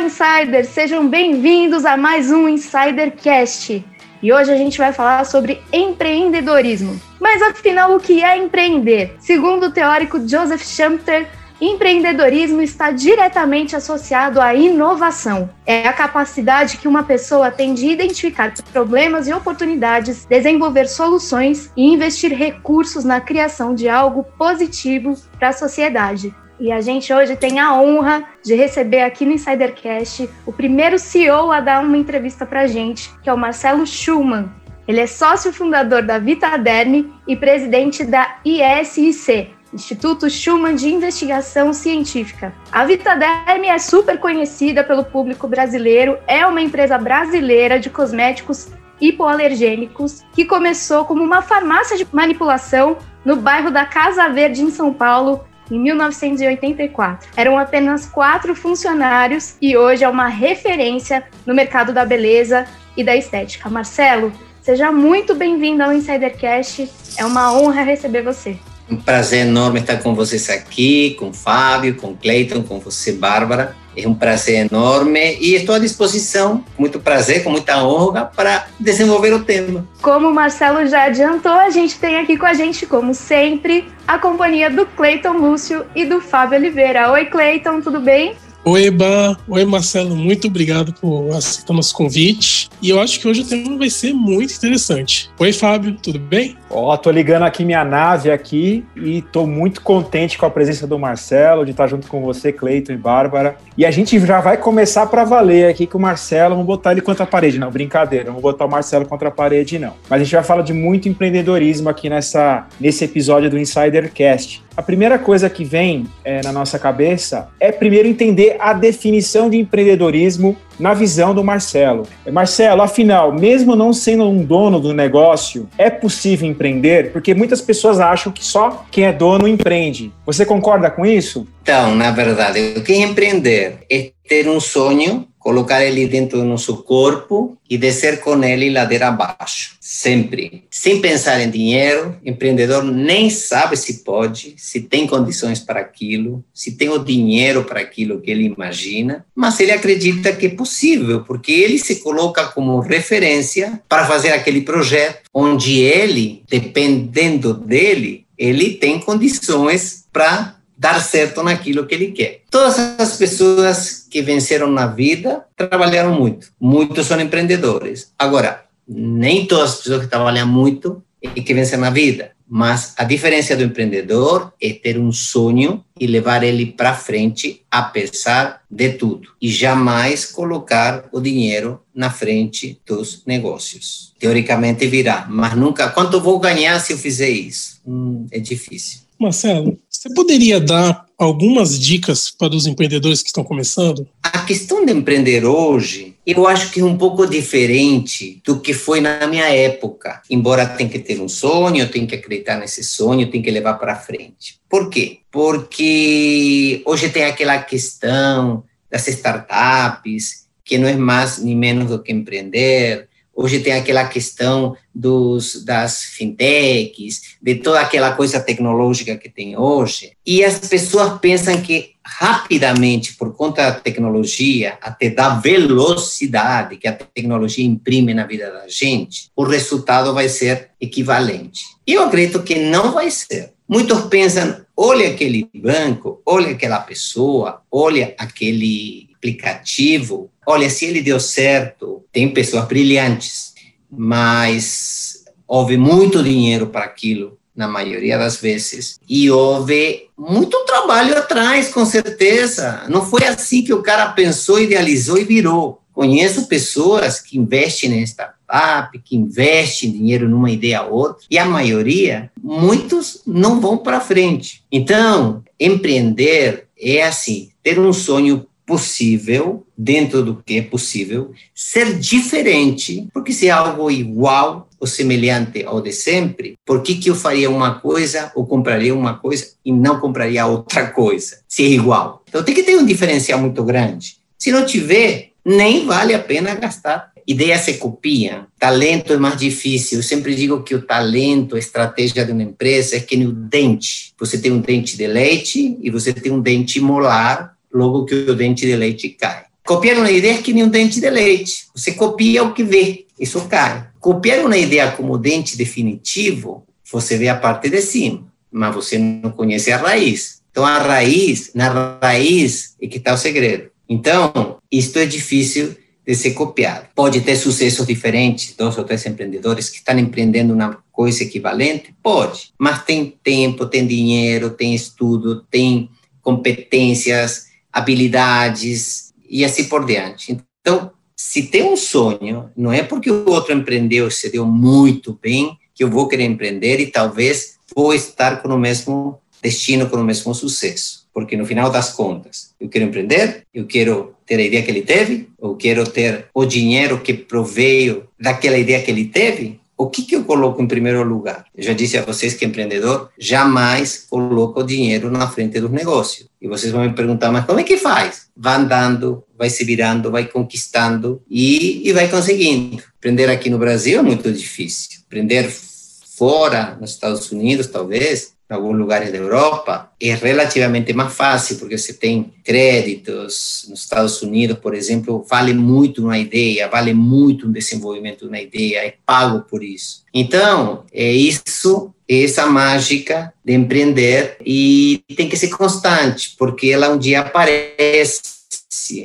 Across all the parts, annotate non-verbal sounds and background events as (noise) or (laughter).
Olá, insiders! Sejam bem-vindos a mais um Insidercast. E hoje a gente vai falar sobre empreendedorismo. Mas afinal, o que é empreender? Segundo o teórico Joseph Schumpeter, empreendedorismo está diretamente associado à inovação. É a capacidade que uma pessoa tem de identificar problemas e oportunidades, desenvolver soluções e investir recursos na criação de algo positivo para a sociedade. E a gente hoje tem a honra de receber aqui no Insidercast o primeiro CEO a dar uma entrevista para a gente, que é o Marcelo Schumann. Ele é sócio fundador da Vitaderm e presidente da ISIC, Instituto Schumann de Investigação Científica. A Vitaderm é super conhecida pelo público brasileiro, é uma empresa brasileira de cosméticos hipoalergênicos que começou como uma farmácia de manipulação no bairro da Casa Verde, em São Paulo, em 1984. Eram apenas quatro funcionários e hoje é uma referência no mercado da beleza e da estética. Marcelo, seja muito bem-vindo ao Insidercast. É uma honra receber você. Um prazer enorme estar com vocês aqui, com Fábio, com Cleiton, com você, Bárbara. É um prazer enorme e estou à disposição, muito prazer, com muita honra, para desenvolver o tema. Como o Marcelo já adiantou, a gente tem aqui com a gente, como sempre, a companhia do Cleiton Lúcio e do Fábio Oliveira. Oi, Cleiton, tudo bem? Oi, Eba. Oi, Marcelo. Muito obrigado por aceitar nosso convite. E eu acho que hoje o tema vai ser muito interessante. Oi, Fábio. Tudo bem? Ó, oh, tô ligando aqui minha nave aqui e tô muito contente com a presença do Marcelo, de estar junto com você, Cleiton e Bárbara. E a gente já vai começar para valer aqui com o Marcelo. Vamos botar ele contra a parede. Não, brincadeira. Vou botar o Marcelo contra a parede, não. Mas a gente vai falar de muito empreendedorismo aqui nessa, nesse episódio do Insidercast. A primeira coisa que vem é, na nossa cabeça é primeiro entender a definição de empreendedorismo na visão do Marcelo. Marcelo, afinal, mesmo não sendo um dono do negócio, é possível empreender? Porque muitas pessoas acham que só quem é dono empreende. Você concorda com isso? Então, na verdade, o que é empreender? É ter um sonho colocar ele dentro do nosso corpo e descer com ele ladeira abaixo, sempre. Sem pensar em dinheiro, empreendedor nem sabe se pode, se tem condições para aquilo, se tem o dinheiro para aquilo que ele imagina, mas ele acredita que é possível, porque ele se coloca como referência para fazer aquele projeto onde ele, dependendo dele, ele tem condições para dar certo naquilo que ele quer. Todas as pessoas que venceram na vida trabalharam muito. Muitos são empreendedores. Agora, nem todas as pessoas que trabalham muito é que vencem na vida. Mas a diferença do empreendedor é ter um sonho e levar ele para frente, apesar de tudo. E jamais colocar o dinheiro na frente dos negócios. Teoricamente virá, mas nunca. Quanto vou ganhar se eu fizer isso? Hum, é difícil. Marcelo, você poderia dar algumas dicas para os empreendedores que estão começando? A questão de empreender hoje, eu acho que é um pouco diferente do que foi na minha época. Embora tenha que ter um sonho, tem que acreditar nesse sonho, tem que levar para frente. Por quê? Porque hoje tem aquela questão das startups, que não é mais nem menos do que empreender, Hoje tem aquela questão dos, das fintechs, de toda aquela coisa tecnológica que tem hoje. E as pessoas pensam que rapidamente, por conta da tecnologia, até da velocidade que a tecnologia imprime na vida da gente, o resultado vai ser equivalente. E eu acredito que não vai ser. Muitos pensam, olha aquele banco, olha aquela pessoa, olha aquele aplicativo, olha, se ele deu certo, tem pessoas brilhantes, mas houve muito dinheiro para aquilo, na maioria das vezes, e houve muito trabalho atrás, com certeza. Não foi assim que o cara pensou, idealizou e virou. Conheço pessoas que investem em startup, que investem dinheiro numa ideia ou outra, e a maioria, muitos não vão para frente. Então, empreender é assim, ter um sonho possível, dentro do que é possível, ser diferente, porque se é algo igual ou semelhante ao de sempre, por que, que eu faria uma coisa ou compraria uma coisa e não compraria outra coisa, se é igual? Então tem que ter um diferencial muito grande. Se não tiver, nem vale a pena gastar. Ideias se copiam, talento é mais difícil. Eu sempre digo que o talento, a estratégia de uma empresa é que nem o dente. Você tem um dente de leite e você tem um dente molar logo que o dente de leite cai. Copiar uma ideia é que nem um dente de leite. Você copia o que vê, isso cai. Copiar uma ideia como dente definitivo, você vê a parte de cima, mas você não conhece a raiz. Então, a raiz, na raiz é que está o segredo. Então, isto é difícil de ser copiado. Pode ter sucessos diferentes, dois ou três empreendedores que estão empreendendo uma coisa equivalente? Pode, mas tem tempo, tem dinheiro, tem estudo, tem competências, habilidades e assim por diante. Então, se tem um sonho, não é porque o outro empreendeu se deu muito bem que eu vou querer empreender e talvez vou estar com o mesmo destino, com o mesmo sucesso. Porque no final das contas, eu quero empreender, eu quero ter a ideia que ele teve, eu quero ter o dinheiro que proveio daquela ideia que ele teve, o que, que eu coloco em primeiro lugar? Eu já disse a vocês que empreendedor jamais coloca o dinheiro na frente dos negócios. E vocês vão me perguntar, mas como é que faz? Vai andando, vai se virando, vai conquistando e, e vai conseguindo. Empreender aqui no Brasil é muito difícil. Empreender fora, nos Estados Unidos, talvez, em alguns lugares da Europa, é relativamente mais fácil, porque você tem créditos. Nos Estados Unidos, por exemplo, vale muito uma ideia, vale muito um desenvolvimento de uma ideia, é pago por isso. Então, é isso, é essa mágica de empreender e tem que ser constante, porque ela um dia aparece,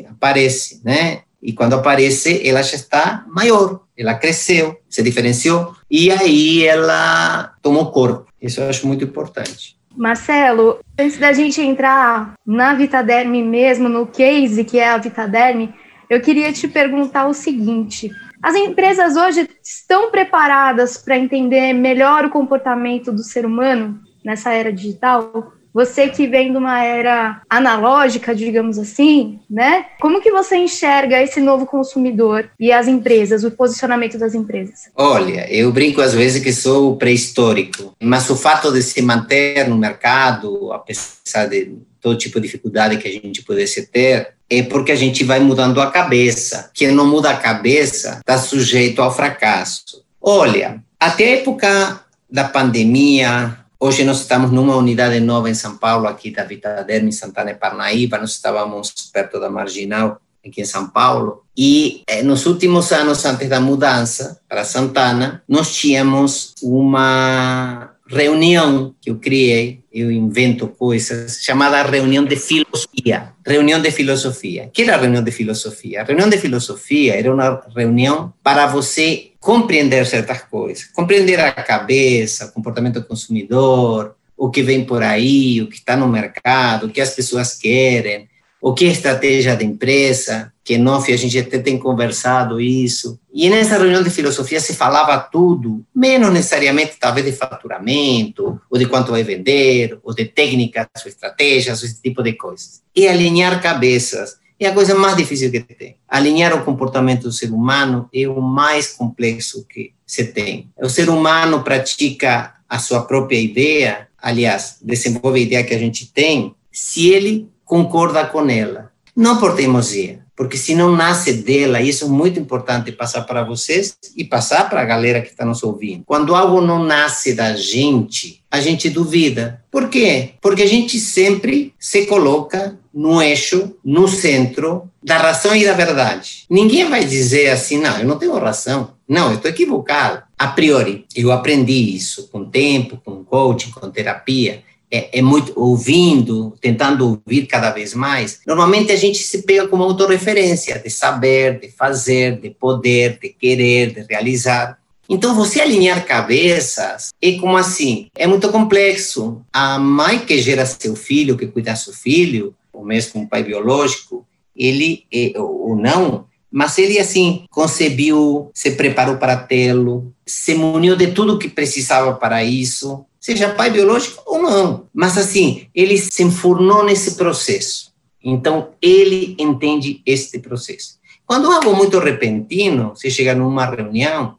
aparece, né? E quando aparece, ela já está maior, ela cresceu, se diferenciou, e aí ela tomou corpo. Isso eu acho muito importante. Marcelo, antes da gente entrar na Vitaderme mesmo, no case que é a Vitaderme, eu queria te perguntar o seguinte: as empresas hoje estão preparadas para entender melhor o comportamento do ser humano nessa era digital? Você que vem de uma era analógica, digamos assim, né? Como que você enxerga esse novo consumidor e as empresas, o posicionamento das empresas? Olha, eu brinco às vezes que sou pré-histórico, mas o fato de se manter no mercado, apesar de todo tipo de dificuldade que a gente pudesse ter, é porque a gente vai mudando a cabeça. Quem não muda a cabeça está sujeito ao fracasso. Olha, até a época da pandemia, Hoje nós estamos numa unidade nova em São Paulo, aqui da Vitaderm, em Santana e Parnaíba, nós estávamos perto da Marginal, aqui em São Paulo. E eh, nos últimos anos, antes da mudança para Santana, nós tínhamos uma reunião que eu criei, eu invento coisas, chamada reunião de filosofia. Reunião de filosofia. O que era a reunião de filosofia? A reunião de filosofia era uma reunião para você compreender certas coisas, compreender a cabeça, o comportamento do consumidor, o que vem por aí, o que está no mercado, o que as pessoas querem, o que é estratégia da empresa, que nós a gente até tem conversado isso. E nessa reunião de filosofia se falava tudo, menos necessariamente talvez de faturamento, ou de quanto vai vender, ou de técnicas, ou estratégias, esse tipo de coisas. E alinhar cabeças é a coisa mais difícil que tem. Alinhar o comportamento do ser humano é o mais complexo que se tem. O ser humano pratica a sua própria ideia, aliás, desenvolve a ideia que a gente tem, se ele concorda com ela. Não por teimosia, porque se não nasce dela, isso é muito importante passar para vocês e passar para a galera que está nos ouvindo. Quando algo não nasce da gente, a gente duvida. Por quê? Porque a gente sempre se coloca no eixo, no centro da razão e da verdade. Ninguém vai dizer assim, não, eu não tenho razão. Não, eu estou equivocado. A priori, eu aprendi isso com tempo, com coaching, com terapia é, é, muito ouvindo, tentando ouvir cada vez mais, normalmente a gente se pega como autorreferência de saber, de fazer, de poder, de querer, de realizar. Então, você alinhar cabeças é como assim? É muito complexo. A mãe que gera seu filho, que cuida seu filho, ou mesmo um pai biológico, ele, é, ou não, mas ele, assim, concebiu, se preparou para tê-lo, se muniu de tudo que precisava para isso, seja pai biológico ou não. Mas assim, ele se enfurnou nesse processo. Então, ele entende este processo. Quando algo muito repentino, você chega numa reunião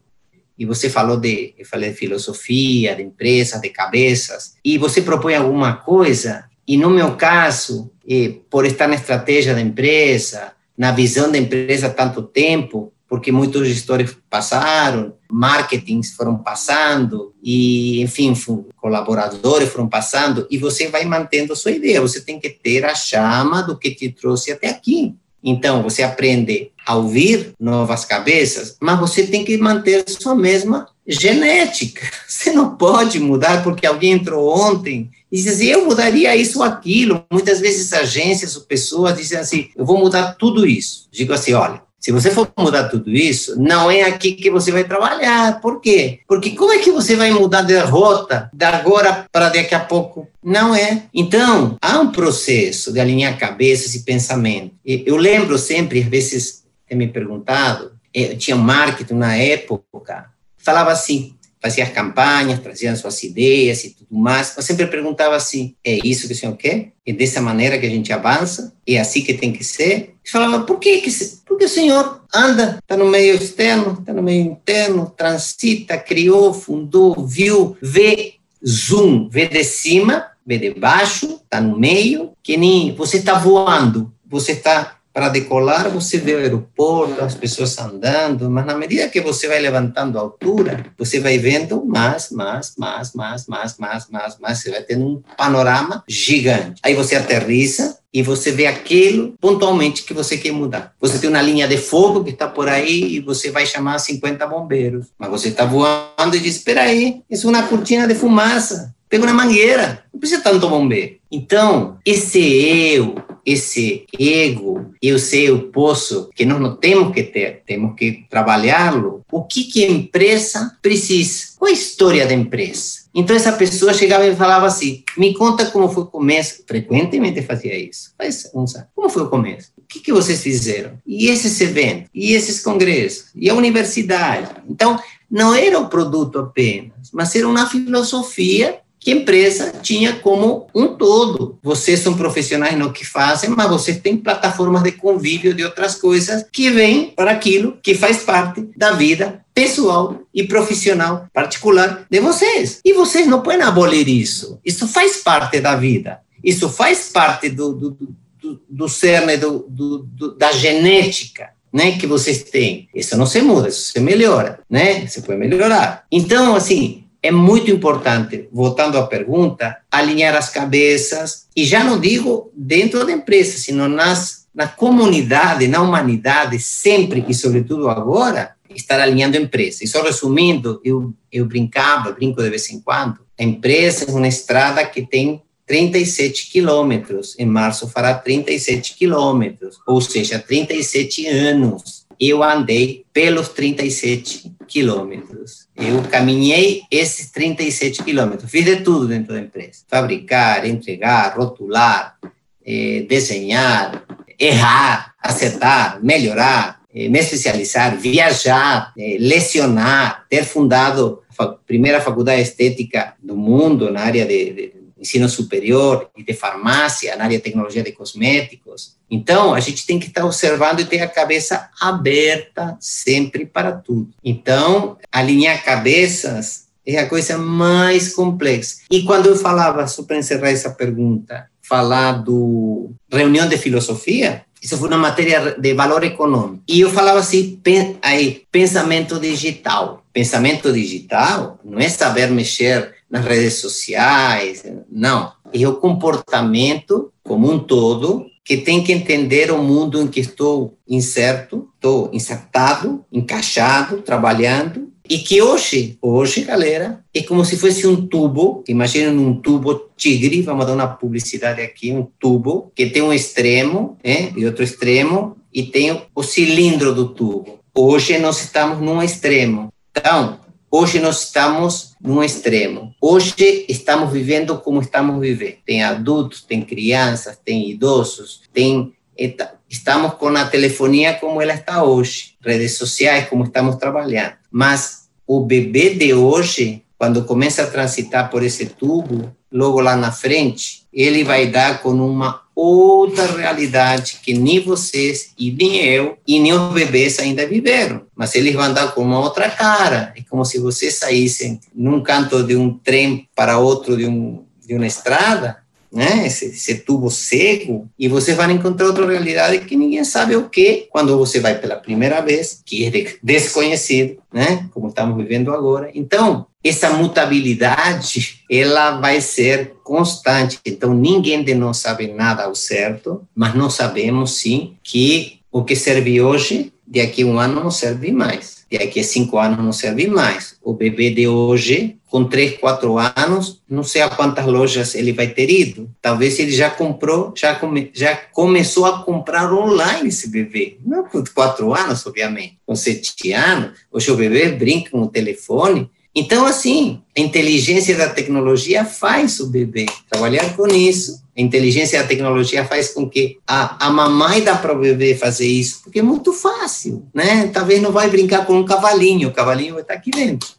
e você falou de, eu falei de filosofia, de empresas, de cabeças, e você propõe alguma coisa, e no meu caso, eh, por estar na estratégia da empresa, na visão da empresa há tanto tempo, porque muitos gestores passaram, marketings foram passando, e, enfim, colaboradores foram passando, e você vai mantendo a sua ideia. Você tem que ter a chama do que te trouxe até aqui. Então, você aprende a ouvir novas cabeças, mas você tem que manter sua mesma genética. (laughs) Você não pode mudar porque alguém entrou ontem e diz assim, eu mudaria isso ou aquilo. Muitas vezes agências ou pessoas dizem assim, eu vou mudar tudo isso. Digo assim, olha, se você for mudar tudo isso, não é aqui que você vai trabalhar. Por quê? Porque como é que você vai mudar de rota da agora para daqui a pouco? Não é. Então, há um processo de alinhar cabeças e pensamento. Eu lembro sempre, às vezes, ter me perguntado, eu tinha marketing na época, falava assim, fazia as campanhas, trazia suas ideias e tudo mais. Eu sempre perguntava assim: é isso que o senhor quer? É dessa maneira que a gente avança? É assim que tem que ser? Eu falava: por que, que porque o senhor anda, está no meio externo, está no meio interno, transita, criou, fundou, viu, vê zoom, vê de cima, vê de baixo, está no meio, que nem você está voando, você está para decolar, você vê o aeroporto, as pessoas andando, mas na medida que você vai levantando a altura, você vai vendo mais, mais, mais, mais, mais, mais, mais, mais, você vai tendo um panorama gigante. Aí você aterriza e você vê aquilo pontualmente que você quer mudar. Você tem uma linha de fogo que está por aí e você vai chamar 50 bombeiros, mas você está voando e diz, espera aí, isso é uma cortina de fumaça, pega uma mangueira, não precisa tanto bombeiro. Então, esse eu, esse ego, eu sei, eu posso, que nós não temos que ter, temos que trabalhá-lo. O que, que a empresa precisa? Qual é a história da empresa? Então, essa pessoa chegava e falava assim: me conta como foi o começo. Frequentemente fazia isso. Mas, como foi o começo? O que, que vocês fizeram? E esses eventos? E esses congressos? E a universidade? Então, não era o produto apenas, mas era uma filosofia que a empresa tinha como um todo. Vocês são profissionais no que fazem, mas vocês têm plataformas de convívio de outras coisas que vêm para aquilo que faz parte da vida pessoal e profissional particular de vocês. E vocês não podem abolir isso. Isso faz parte da vida. Isso faz parte do, do, do, do cerne do, do, da genética né, que vocês têm. Isso não se muda, isso se melhora, né? Você pode melhorar. Então, assim, é muito importante, voltando à pergunta, alinhar as cabeças, e já não digo dentro da empresa, sino nas, na comunidade, na humanidade, sempre e sobretudo agora, estar alinhando a empresa. E só resumindo, eu, eu brincava, brinco de vez em quando, a empresa é uma estrada que tem 37 quilômetros, em março fará 37 quilômetros, ou seja, 37 anos. Eu andei pelos 37 quilômetros. Eu caminhei esses 37 quilômetros, fiz de tudo dentro da empresa: fabricar, entregar, rotular, eh, desenhar, errar, acertar, melhorar, eh, me especializar, viajar, eh, lecionar, ter fundado a primeira faculdade estética do mundo na área de, de ensino superior e de farmácia, na área de tecnologia de cosméticos. Então, a gente tem que estar observando e ter a cabeça aberta sempre para tudo. Então, alinhar cabeças é a coisa mais complexa. E quando eu falava, só para encerrar essa pergunta, falar do reunião de filosofia, isso foi uma matéria de valor econômico. E eu falava assim, aí, pensamento digital. Pensamento digital não é saber mexer nas redes sociais, não. É o comportamento como um todo que tem que entender o mundo em que estou inserto, estou insertado, encaixado, trabalhando, e que hoje, hoje, galera, é como se fosse um tubo, imagina um tubo tigre, vamos dar uma publicidade aqui, um tubo que tem um extremo né, e outro extremo, e tem o cilindro do tubo. Hoje nós estamos num extremo. Então, Hoje nós estamos num extremo. Hoje estamos vivendo como estamos vivendo. Tem adultos, tem crianças, tem idosos, tem estamos com a telefonia como ela está hoje, redes sociais como estamos trabalhando. Mas o bebê de hoje, quando começa a transitar por esse tubo, logo lá na frente, ele vai dar com uma outra realidade que nem vocês e nem eu e nem os bebês ainda viveram. Mas eles vão dar com uma outra cara. É como se vocês saíssem num canto de um trem para outro de, um, de uma estrada né? Esse, esse, tubo seco, e você vai encontrar outra realidade que ninguém sabe o que quando você vai pela primeira vez, que é desconhecido, né? Como estamos vivendo agora. Então, essa mutabilidade, ela vai ser constante. Então, ninguém de nós sabe nada ao certo, mas nós sabemos sim que O que serve hoje, daqui a um ano não serve mais. Daqui a cinco anos não serve mais. O bebê de hoje, com três, quatro anos, não sei a quantas lojas ele vai ter ido. Talvez ele já comprou, já, come, já começou a comprar online esse bebê. Não com quatro anos, obviamente. Com sete anos, hoje o bebê brinca com o telefone então, assim, a inteligência da tecnologia faz o bebê trabalhar com isso. A inteligência da tecnologia faz com que a, a mamãe dá para o bebê fazer isso, porque é muito fácil, né? Talvez não vai brincar com um cavalinho, o cavalinho vai estar aqui dentro.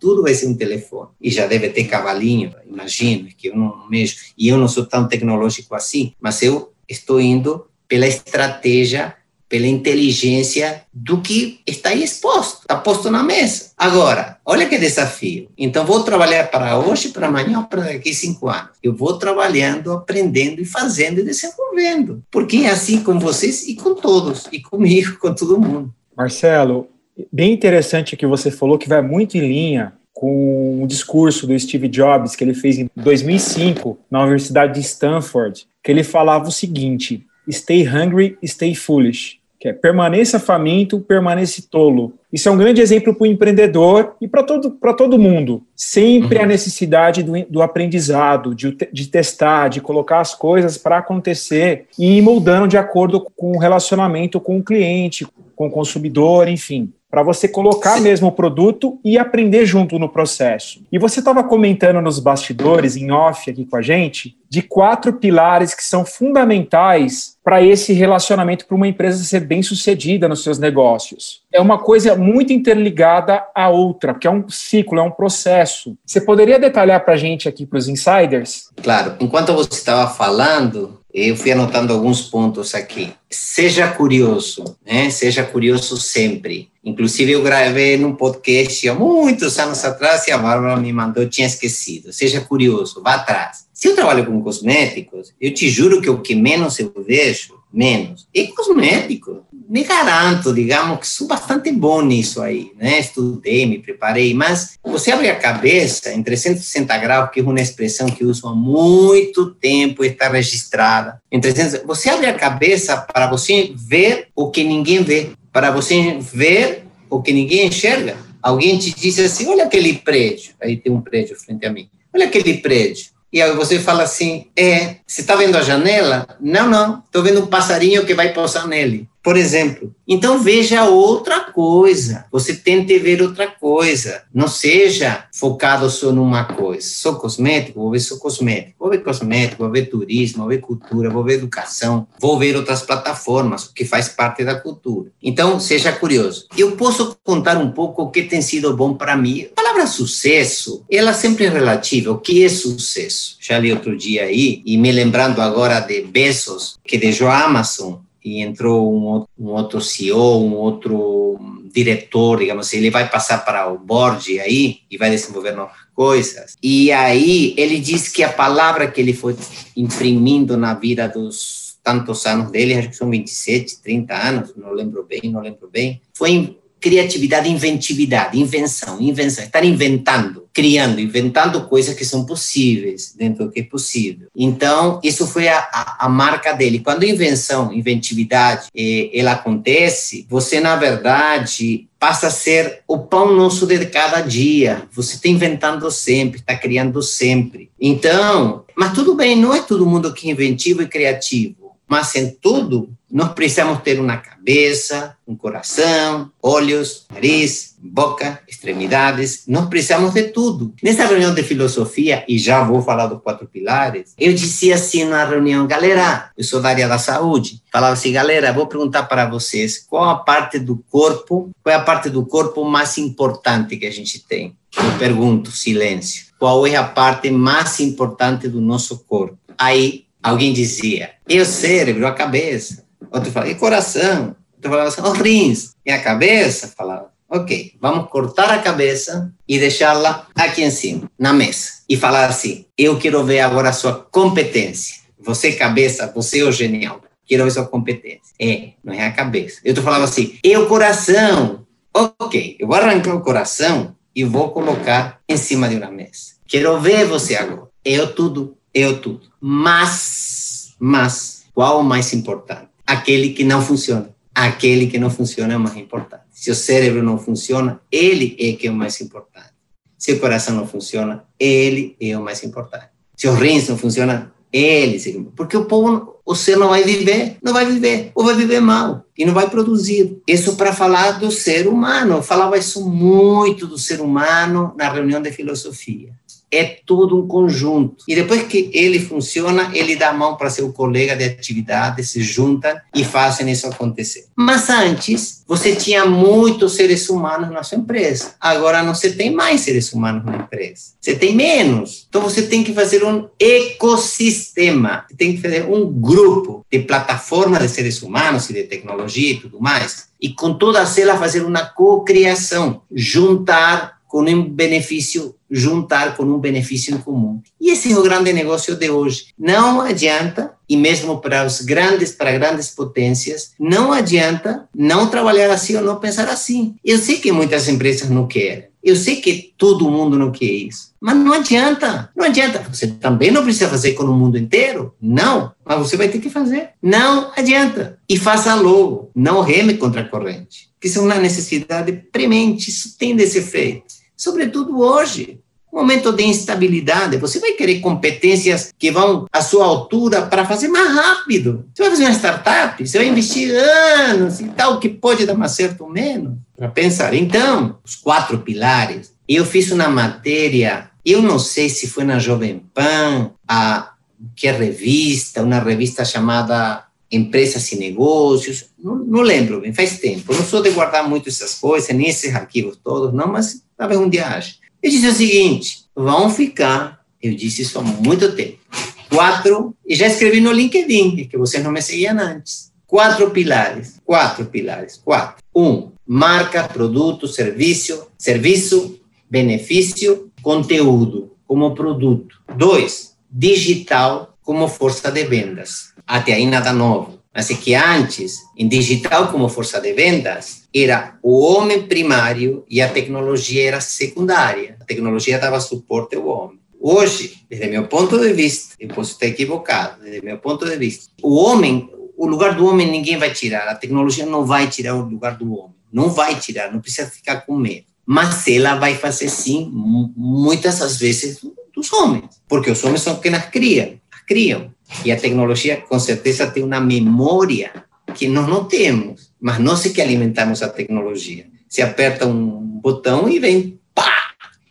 Tudo vai ser um telefone. E já deve ter cavalinho, imagino, que eu não mexo. E eu não sou tão tecnológico assim, mas eu estou indo pela estratégia pela inteligência do que está aí exposto, está posto na mesa. Agora, olha que desafio. Então, vou trabalhar para hoje, para amanhã para daqui cinco anos. Eu vou trabalhando, aprendendo e fazendo e desenvolvendo. Porque é assim com vocês e com todos, e comigo, com todo mundo. Marcelo, bem interessante que você falou que vai muito em linha com o discurso do Steve Jobs que ele fez em 2005 na Universidade de Stanford, que ele falava o seguinte: Stay hungry, stay foolish que é permaneça faminto, permaneça tolo. Isso é um grande exemplo para o empreendedor e para todo, todo mundo. Sempre uhum. a necessidade do, do aprendizado, de, de testar, de colocar as coisas para acontecer e ir moldando de acordo com o relacionamento com o cliente, com o consumidor, enfim para você colocar mesmo o produto e aprender junto no processo. E você estava comentando nos bastidores, em off aqui com a gente, de quatro pilares que são fundamentais para esse relacionamento para uma empresa ser bem sucedida nos seus negócios. É uma coisa muito interligada à outra, porque é um ciclo, é um processo. Você poderia detalhar para a gente aqui, para os insiders? Claro. Enquanto você estava falando, eu fui anotando alguns pontos aqui. Seja curioso, né? Seja curioso sempre. Inclusive, eu gravei num podcast há muitos anos atrás e a Bárbara me mandou, tinha esquecido. Seja curioso, vá atrás. Se eu trabalho com cosméticos, eu te juro que o que menos eu vejo, menos, é cosmético me garanto, digamos, que sou bastante bom nisso aí, né? Estudei, me preparei, mas você abre a cabeça em 360 graus, que é uma expressão que uso há muito tempo, está registrada. Em 300, você abre a cabeça para você ver o que ninguém vê, para você ver o que ninguém enxerga. Alguém te disse assim: olha aquele prédio, aí tem um prédio frente a mim, olha aquele prédio. E aí você fala assim: é, você está vendo a janela? Não, não, estou vendo um passarinho que vai pousar nele por exemplo. Então veja outra coisa, você tente ver outra coisa, não seja focado só numa coisa, só cosmético, vou ver só cosmético, vou ver cosmético, vou ver turismo, vou ver cultura, vou ver educação, vou ver outras plataformas, que faz parte da cultura. Então seja curioso. Eu posso contar um pouco o que tem sido bom para mim. A palavra sucesso, ela sempre é relativa. O que é sucesso? Já li outro dia aí, e me lembrando agora de Bezos, que deixou a Amazon, e entrou um, um, outro CEO, um outro diretor, digamos assim, ele vai passar para o board aí e vai desenvolver coisas. E aí ele diz que a palavra que ele foi imprimindo na vida dos tantos anos dele, acho que são 27, 30 anos, não lembro bem, não lembro bem, foi criatividade, inventividade, invenção, invenção, estar inventando, criando, inventando coisas que são possíveis dentro do que é possível. Então, isso foi a, a, a marca dele. Quando invenção, inventividade, eh, ela acontece, você, na verdade, passa a ser o pão nosso de cada dia. Você está inventando sempre, está criando sempre. Então, mas tudo bem, não é todo mundo que é inventivo e criativo mas em tudo nós precisamos ter uma cabeça, um coração, olhos, nariz, boca, extremidades. Nós precisamos de tudo. Nessa reunião de filosofia, e já vou falar dos quatro pilares, eu dizia assim na reunião, galera, eu sou da área da saúde, falava assim, galera, vou perguntar para vocês qual a parte do corpo, qual é a parte do corpo mais importante que a gente tem? Eu pergunto, silêncio. Qual é a parte mais importante do nosso corpo? Aí Alguém dizia, e o cérebro, a cabeça. Outro falava, e coração. Outro falava assim, os rins. E a cabeça falava, ok, vamos cortar a cabeça e deixá-la aqui em cima, na mesa. E falar assim, eu quero ver agora a sua competência. Você cabeça, você é o genial. Quero ver sua competência. É, não é a cabeça. Eu falava assim, e o coração. Ok, eu vou arrancar o coração e vou colocar em cima de uma mesa. Quero ver você agora. Eu tudo eu tudo. Mas, mas, qual o mais importante? Aquele que não funciona. aquele que não funciona é o mais importante. Se o cérebro não funciona, ele é que é o mais importante. Se o coração não funciona, ele é o mais importante. Se os rins não funcionam, ele. Porque o povo, você não vai viver, não vai viver, ou vai viver mal e não vai produzir. Isso para falar do ser humano. Eu falava isso muito do ser humano na reunião de filosofia é tudo um conjunto. E depois que ele funciona, ele dá a mão para seu colega de atividade, se juntam e fazem isso acontecer. Mas antes, você tinha muitos seres humanos na sua empresa. Agora não você tem mais seres humanos na empresa. Você tem menos. Então você tem que fazer um ecossistema. Você tem que fazer um grupo de plataformas de seres humanos e de tecnologia e tudo mais. E com todas elas fazer uma cocriação, juntar com um benefício, juntar com um benefício em comum. E esse é o grande negócio de hoje. Não adianta, e mesmo para os grandes, para grandes potências, não adianta não trabalhar assim ou não pensar assim. Eu sei que muitas empresas não querem. Eu sei que todo mundo não quer isso. Mas não adianta. Não adianta. Você também não precisa fazer com o mundo inteiro. Não. Mas você vai ter que fazer. Não adianta. E faça logo. Não reme contra a corrente. Que isso é uma necessidade premente. Isso tem de ser feito sobretudo hoje. Um momento de instabilidade, você vai querer competências que vão à sua altura para fazer mais rápido. Você vai fazer uma startup, você vai investir anos e tal, que pode dar mais certo ou menos, para pensar. Então, os quatro pilares. Eu fiz uma matéria, eu não sei se foi na Jovem Pan, a que é revista, uma revista chamada Empresas e Negócios, não, não lembro bem, faz tempo. Não sou de guardar muito essas coisas, nem esses arquivos todos, não, mas talvez um dia ache. Eu disse o seguinte: vão ficar, eu disse isso há muito tempo, quatro, e já escrevi no LinkedIn, que vocês não me seguiam antes. Quatro pilares, quatro pilares, quatro. Um, marca, produto, serviço, serviço, benefício, conteúdo como produto. Dois, digital como força de vendas. Até aí nada novo. Mas é que antes, em digital como força de vendas, era o homem primário e a tecnologia era secundária. A tecnologia dava suporte ao homem. Hoje, desde meu ponto de vista, eu posso estar equivocado, desde meu ponto de vista, o homem, o lugar do homem ninguém vai tirar, a tecnologia não vai tirar o lugar do homem, não vai tirar, não precisa ficar com medo. Mas ela vai fazer sim, muitas das vezes, dos homens, porque os homens são quem as criam, as criam. E a tecnologia, com certeza, tem uma memória que nós não temos, mas nós é que alimentamos a tecnologia. Você aperta um botão e vem, pá,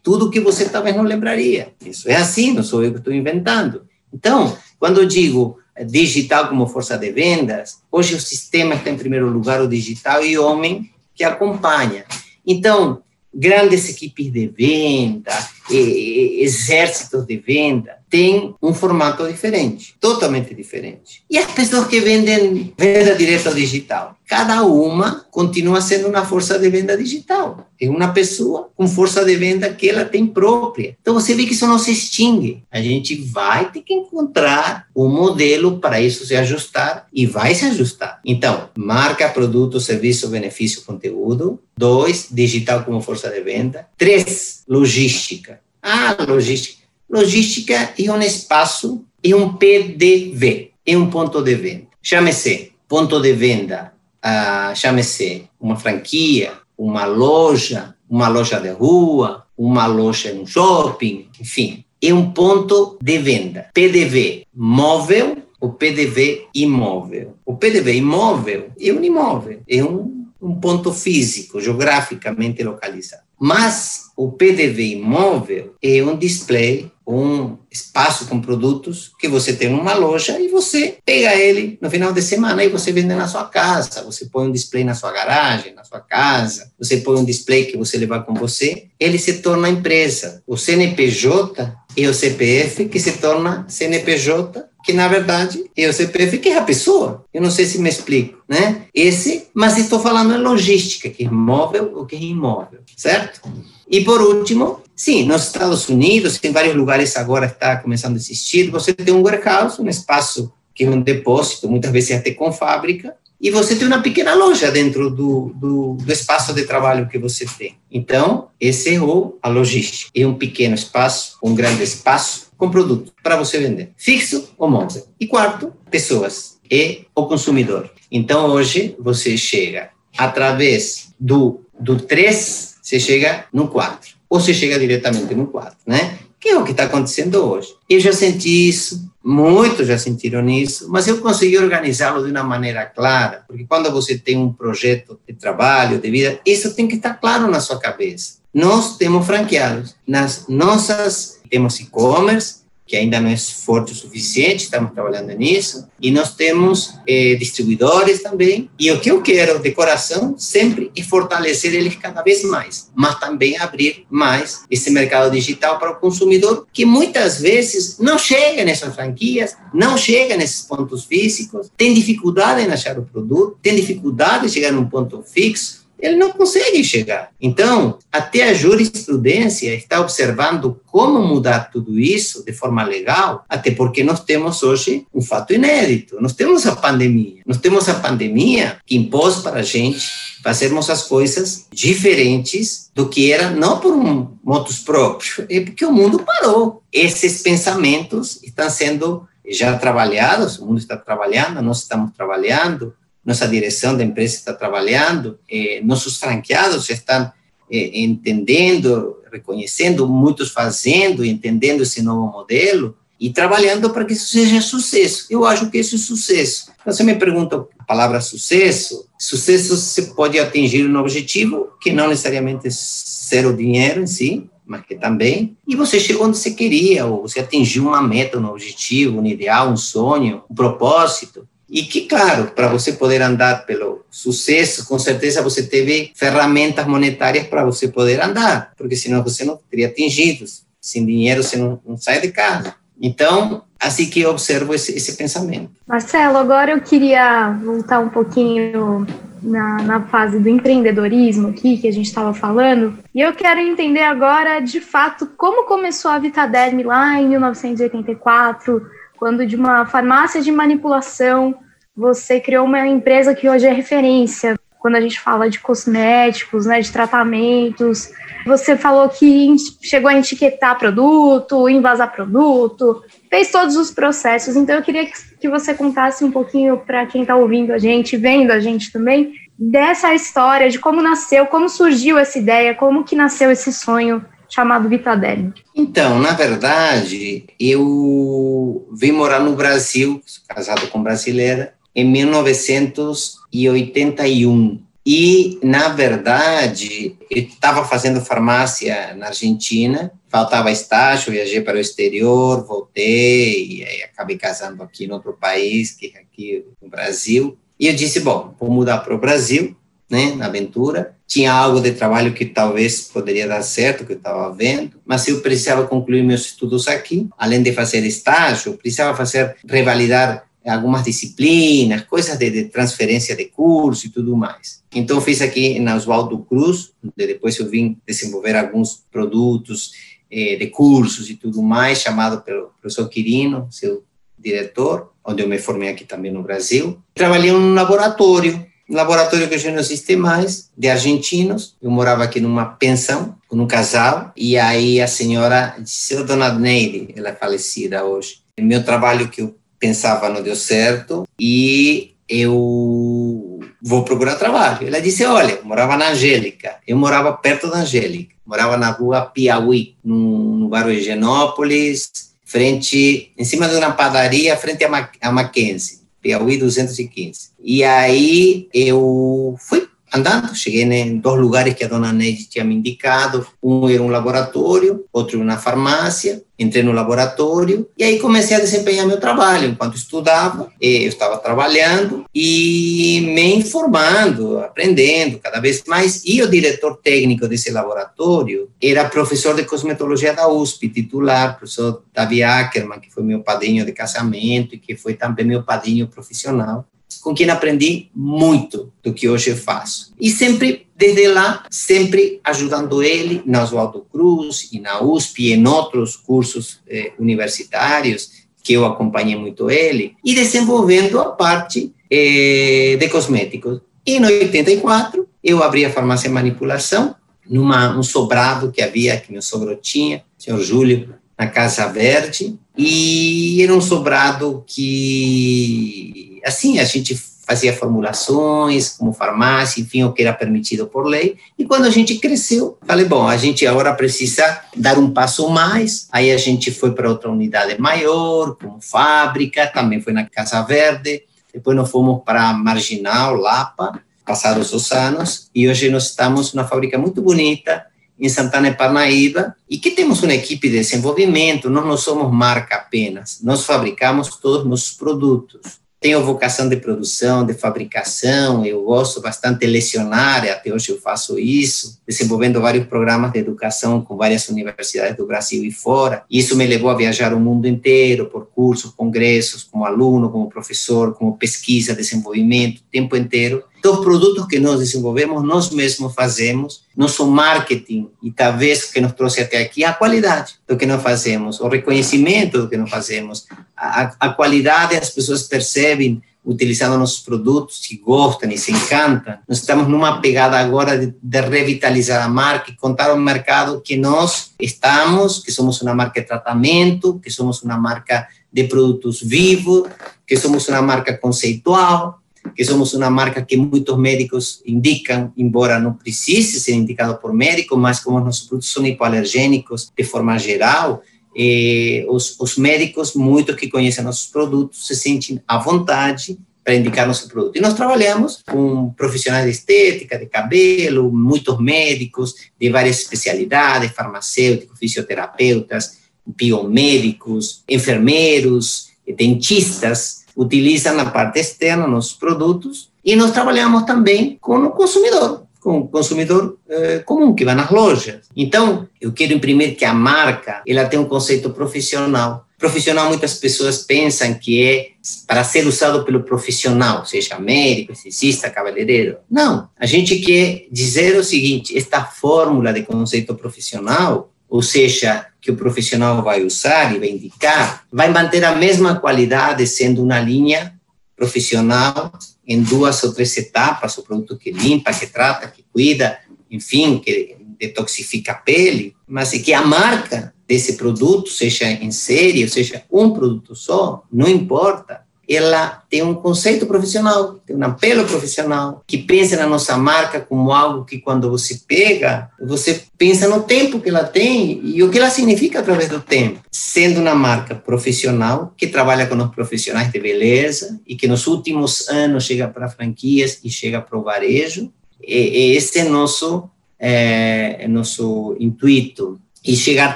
tudo que você talvez não lembraria. Isso é assim, não sou eu que estou inventando. Então, quando eu digo digital como força de vendas, hoje o sistema está em primeiro lugar, o digital, e o homem que acompanha. Então, grandes equipes de venda, exércitos de venda, tem um formato diferente, totalmente diferente. E as pessoas que vendem venda direta digital, cada uma continua sendo uma força de venda digital. É uma pessoa com força de venda que ela tem própria. Então você vê que isso não se extingue. A gente vai ter que encontrar um modelo para isso se ajustar e vai se ajustar. Então, marca, produto, serviço, benefício, conteúdo. Dois, digital como força de venda. Três, logística. Ah, logística Logística é um espaço, é um PDV, é um ponto de venda. Chame-se ponto de venda, uh, chame-se uma franquia, uma loja, uma loja de rua, uma loja em um shopping, enfim, é um ponto de venda. PDV móvel ou PDV imóvel. O PDV imóvel é um imóvel, é um, um ponto físico, geograficamente localizado. Mas o PDV imóvel é um display um espaço com produtos que você tem numa loja e você pega ele no final de semana e você vende na sua casa. Você põe um display na sua garagem, na sua casa. Você põe um display que você levar com você. Ele se torna empresa. O CNPJ e o CPF que se torna CNPJ que na verdade CPF que é a pessoa. Eu não sei se me explico, né? Esse, mas estou falando em logística, que é móvel ou que é imóvel, certo? E por último, sim, nos Estados Unidos, em vários lugares agora está começando a existir, você tem um warehouse, um espaço que é um depósito, muitas vezes até com fábrica, e você tem uma pequena loja dentro do, do, do, espaço de trabalho que você tem. Então, esse é o, a logística. É um pequeno espaço, um grande espaço com produto para você vender. Fixo ou móvel. E quarto, pessoas é o consumidor. Então, hoje, você chega através do, do 3, você chega no 4. Ou você chega diretamente no 4, né? Que é o que está acontecendo hoje. Eu já senti isso, muitos já sentiram isso, mas eu consegui organizá-lo de uma maneira clara, porque quando você tem um projeto de trabalho, de vida, isso tem que estar claro na sua cabeça. Nós temos franqueados. Nas nossas, temos e-commerce, que ainda não é forte o suficiente, estamos trabalhando nisso, e nós temos eh, distribuidores também, e o que eu quero de coração sempre é fortalecer eles cada vez mais, mas também abrir mais esse mercado digital para o consumidor, que muitas vezes não chega nessas franquias, não chega nesses pontos físicos, tem dificuldade em achar o produto, tem dificuldade em chegar num ponto fixo, ele não consegue chegar. Então, até a jurisprudência está observando como mudar tudo isso de forma legal, até porque nós temos hoje um fato inédito. Nós temos a pandemia. Nós temos a pandemia que impôs para a gente fazermos as coisas diferentes do que era, não por um motos próprios, é porque o mundo parou. Esses pensamentos estão sendo já trabalhados, o mundo está trabalhando, nós estamos trabalhando, nossa direção da empresa está trabalhando, eh, nossos franqueados estão eh, entendendo, reconhecendo, muitos fazendo, entendendo esse novo modelo e trabalhando para que isso seja sucesso. Eu acho que isso é sucesso. Você me pergunta a palavra sucesso. Sucesso se pode atingir um objetivo que não necessariamente é ser o dinheiro em si, mas que também. E você chegou onde você queria, ou você atingiu uma meta, um objetivo, um ideal, um sonho, um propósito. E que, claro, para você poder andar pelo sucesso, com certeza você teve ferramentas monetárias para você poder andar, porque senão você não teria atingido. Sem dinheiro você não, não sai de casa. Então, assim que eu observo esse, esse pensamento. Marcelo, agora eu queria voltar um pouquinho na, na, fase do empreendedorismo aqui, que a gente estava falando, e eu quero entender agora, de fato, como começou a Vitaderm lá em 1984, quando de uma farmácia de manipulação você criou uma empresa que hoje é referência quando a gente fala de cosméticos, né, de tratamentos. Você falou que chegou a etiquetar produto, envasar produto, fez todos os processos. Então eu queria que você contasse um pouquinho para quem está ouvindo a gente, vendo a gente também, dessa história de como nasceu, como surgiu essa ideia, como que nasceu esse sonho chamado Vitadelli? Então, na verdade, eu vim morar no Brasil, casado com brasileira, em 1981. E, na verdade, eu estava fazendo farmácia na Argentina, faltava estágio, viajei para o exterior, voltei, e aí acabei casando aqui em outro país, que aqui no Brasil. E eu disse, bom, vou mudar para o Brasil, né, na aventura. Tinha algo de trabalho que talvez poderia dar certo, que eu estava vendo, mas eu precisava concluir meus estudos aqui. Além de fazer estágio, precisava fazer, revalidar algumas disciplinas, coisas de, de, transferência de curso e tudo mais. Então, fiz aqui na Oswaldo Cruz, depois eu vim desenvolver alguns produtos eh, de cursos e tudo mais, chamado pelo professor Quirino, seu diretor, onde eu me formei aqui também no Brasil. Trabalhei em um laboratório laboratório que já não existe mais, de argentinos. Eu morava aqui numa pensão com um casal, e aí a senhora disse, oh, dona Neide, ela é falecida hoje, meu trabalho que eu pensava não deu certo, e eu vou procurar trabalho. Ela disse, olha, morava na Angélica, eu morava perto da Angélica, morava na rua Piauí, no, no bairro Higienópolis, frente, em cima de uma padaria, frente a, Ma a Mackenzie. Piauí 215. E aí eu fui andando, cheguei em dois lugares que a dona Neide tinha me indicado. Um era um laboratório, outro uma farmácia. Entrei no laboratório e aí comecei a desempenhar meu trabalho. Enquanto estudava, eu estava trabalhando e me informando, aprendendo cada vez mais. E o diretor técnico desse laboratório era professor de cosmetologia da USP, titular, professor Davi Ackerman, que foi meu padrinho de casamento e que foi também meu padrinho profissional com quem aprendi muito do que hoje faço. E sempre, desde lá, sempre ajudando ele na Oswaldo Cruz e na USP e em outros cursos eh, universitários, que eu acompanhei muito ele, e desenvolvendo a parte eh, de cosméticos. Em 84, eu abri a farmácia manipulação, numa um sobrado que havia, que meu sogro tinha, senhor Júlio, na Casa Verde, e era um sobrado que assim a gente fazia formulações como farmácia, enfim, o que era permitido por lei. E quando a gente cresceu, falei, bom, a gente agora precisa dar um passo mais. Aí a gente foi para outra unidade maior, como fábrica, também foi na Casa Verde. Depois nós fomos para Marginal, Lapa, passados os anos, e hoje nós estamos numa fábrica muito bonita, em Santana e Parnaíba, e que temos uma equipe de desenvolvimento, nós não somos marca apenas, nós fabricamos todos os nossos produtos tenho vocação de produção, de fabricação, eu gosto bastante de lecionar, até hoje eu faço isso, desenvolvendo vários programas de educação com várias universidades do Brasil e fora. Isso me levou a viajar o mundo inteiro por cursos, congressos, como aluno, como professor, como pesquisa, desenvolvimento, o tempo inteiro. Então, os produtos que nós desenvolvemos, nós mesmos fazemos, nosso marketing, e talvez que nos trouxe até aqui, a qualidade do que nós fazemos, o reconhecimento do que nós fazemos, a, a qualidade as pessoas percebem utilizando nossos produtos, se gostam e se encantam. Nós estamos numa pegada agora de, de, revitalizar a marca e contar ao mercado que nós estamos, que somos uma marca de tratamento, que somos uma marca de produtos vivos, que somos uma marca conceitual, que somos uma marca que muitos médicos indicam, embora não precise ser indicado por médico, mas como nossos produtos são hipoalergênicos de forma geral, eh, os, os, médicos, muitos que conhecem nossos produtos, se sentem à vontade para indicar nosso produto. E nós trabalhamos com profissionais de estética, de cabelo, muitos médicos de várias especialidades, farmacêuticos, fisioterapeutas, biomédicos, enfermeiros, dentistas, utilizam na parte externa nossos produtos e nós trabalhamos também com o consumidor, com o consumidor eh, comum que vai nas lojas. Então, eu quero imprimir que a marca ela tem um conceito profissional. Profissional, muitas pessoas pensam que é para ser usado pelo profissional, seja médico, esteticista, cabeleireiro. Não, a gente quer dizer o seguinte: esta fórmula de conceito profissional ou seja, que o profissional vai usar e vai indicar, vai manter a mesma qualidade, sendo uma linha profissional em duas ou três etapas, o produto que limpa, que trata, que cuida, enfim, que detoxifica a pele, mas que a marca desse produto, seja em série, ou seja, um produto só, não importa, ela tem um conceito profissional, tem um apelo profissional, que pensa na nossa marca como algo que quando você pega, você pensa no tempo que ela tem e o que ela significa através do tempo. Sendo uma marca profissional, que trabalha com os profissionais de beleza e que nos últimos anos chega para franquias e chega para o varejo, e esse é nosso, é, é nosso intuito. E chegar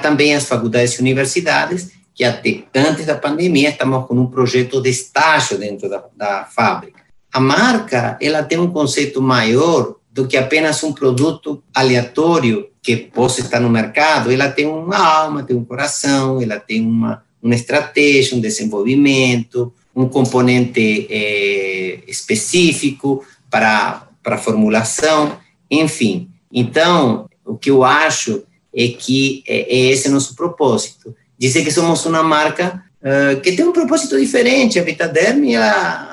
também às faculdades e universidades que até antes da pandemia estamos com um projeto de estágio dentro da, da fábrica. A marca ela tem um conceito maior do que apenas um produto aleatório que possa estar no mercado. Ela tem uma alma, tem um coração, ela tem uma, uma estratégia, um desenvolvimento, um componente é, específico para, para formulação, enfim. Então, o que eu acho é que é, é esse nosso propósito dizer que somos uma marca uh, que tem um propósito diferente. A Vitaderm